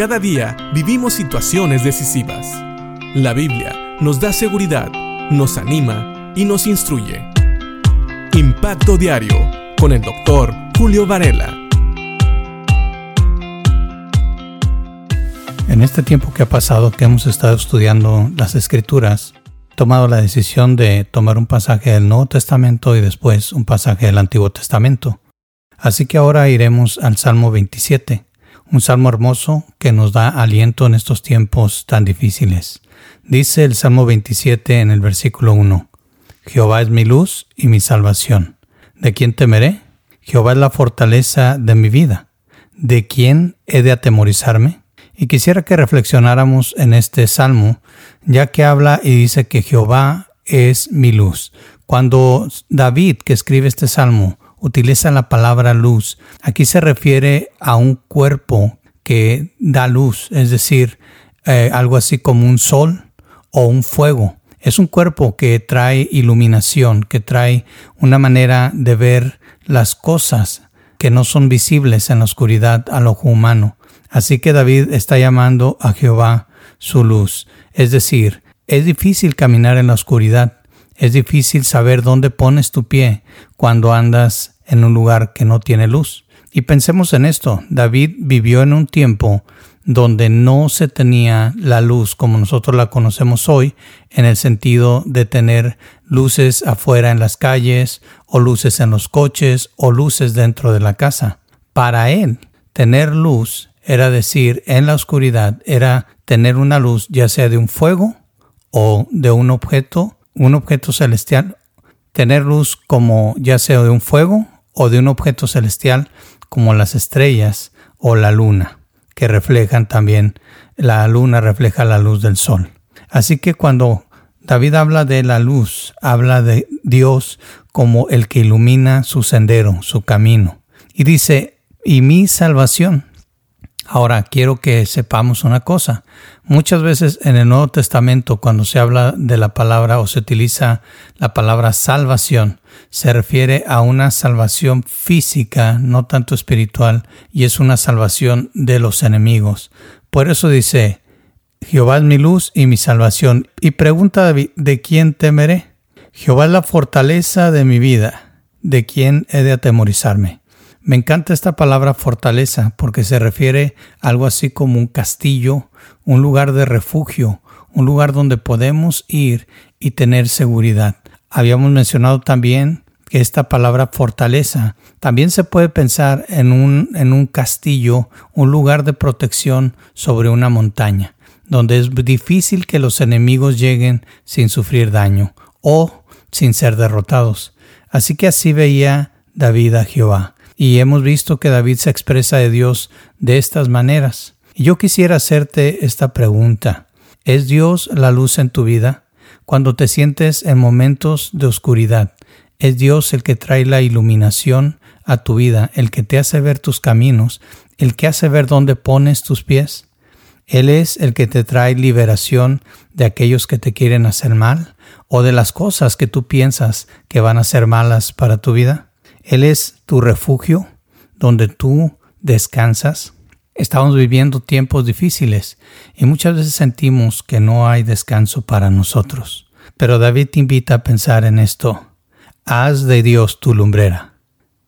Cada día vivimos situaciones decisivas. La Biblia nos da seguridad, nos anima y nos instruye. Impacto Diario con el doctor Julio Varela. En este tiempo que ha pasado que hemos estado estudiando las escrituras, tomado la decisión de tomar un pasaje del Nuevo Testamento y después un pasaje del Antiguo Testamento. Así que ahora iremos al Salmo 27, un salmo hermoso que nos da aliento en estos tiempos tan difíciles. Dice el Salmo 27 en el versículo 1, Jehová es mi luz y mi salvación. ¿De quién temeré? Jehová es la fortaleza de mi vida. ¿De quién he de atemorizarme? Y quisiera que reflexionáramos en este salmo, ya que habla y dice que Jehová es mi luz. Cuando David, que escribe este salmo, utiliza la palabra luz. Aquí se refiere a un cuerpo que da luz, es decir, eh, algo así como un sol o un fuego. Es un cuerpo que trae iluminación, que trae una manera de ver las cosas que no son visibles en la oscuridad al ojo humano. Así que David está llamando a Jehová su luz. Es decir, es difícil caminar en la oscuridad, es difícil saber dónde pones tu pie cuando andas en un lugar que no tiene luz. Y pensemos en esto, David vivió en un tiempo donde no se tenía la luz como nosotros la conocemos hoy, en el sentido de tener luces afuera en las calles, o luces en los coches, o luces dentro de la casa. Para él, tener luz era decir, en la oscuridad, era tener una luz ya sea de un fuego o de un objeto un objeto celestial, tener luz como ya sea de un fuego o de un objeto celestial como las estrellas o la luna, que reflejan también, la luna refleja la luz del sol. Así que cuando David habla de la luz, habla de Dios como el que ilumina su sendero, su camino. Y dice, y mi salvación. Ahora quiero que sepamos una cosa. Muchas veces en el Nuevo Testamento cuando se habla de la palabra o se utiliza la palabra salvación, se refiere a una salvación física, no tanto espiritual, y es una salvación de los enemigos. Por eso dice, Jehová es mi luz y mi salvación. Y pregunta David, ¿de quién temeré? Jehová es la fortaleza de mi vida. ¿De quién he de atemorizarme? Me encanta esta palabra fortaleza porque se refiere a algo así como un castillo, un lugar de refugio, un lugar donde podemos ir y tener seguridad. Habíamos mencionado también que esta palabra fortaleza también se puede pensar en un, en un castillo, un lugar de protección sobre una montaña, donde es difícil que los enemigos lleguen sin sufrir daño o sin ser derrotados. Así que así veía David a Jehová y hemos visto que David se expresa de Dios de estas maneras. Yo quisiera hacerte esta pregunta. ¿Es Dios la luz en tu vida? Cuando te sientes en momentos de oscuridad, ¿es Dios el que trae la iluminación a tu vida, el que te hace ver tus caminos, el que hace ver dónde pones tus pies? Él es el que te trae liberación de aquellos que te quieren hacer mal o de las cosas que tú piensas que van a ser malas para tu vida. Él es tu refugio donde tú descansas. Estamos viviendo tiempos difíciles y muchas veces sentimos que no hay descanso para nosotros. Pero David te invita a pensar en esto. Haz de Dios tu lumbrera.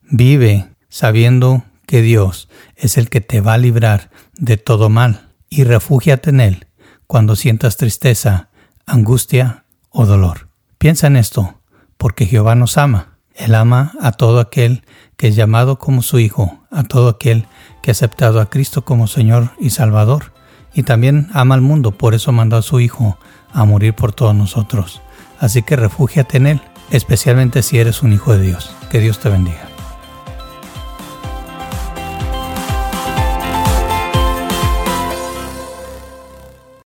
Vive sabiendo que Dios es el que te va a librar de todo mal y refúgiate en Él cuando sientas tristeza, angustia o dolor. Piensa en esto, porque Jehová nos ama él ama a todo aquel que es llamado como su Hijo, a todo aquel que ha aceptado a Cristo como Señor y Salvador. Y también ama al mundo, por eso mandó a su Hijo a morir por todos nosotros. Así que refúgiate en Él, especialmente si eres un hijo de Dios. Que Dios te bendiga.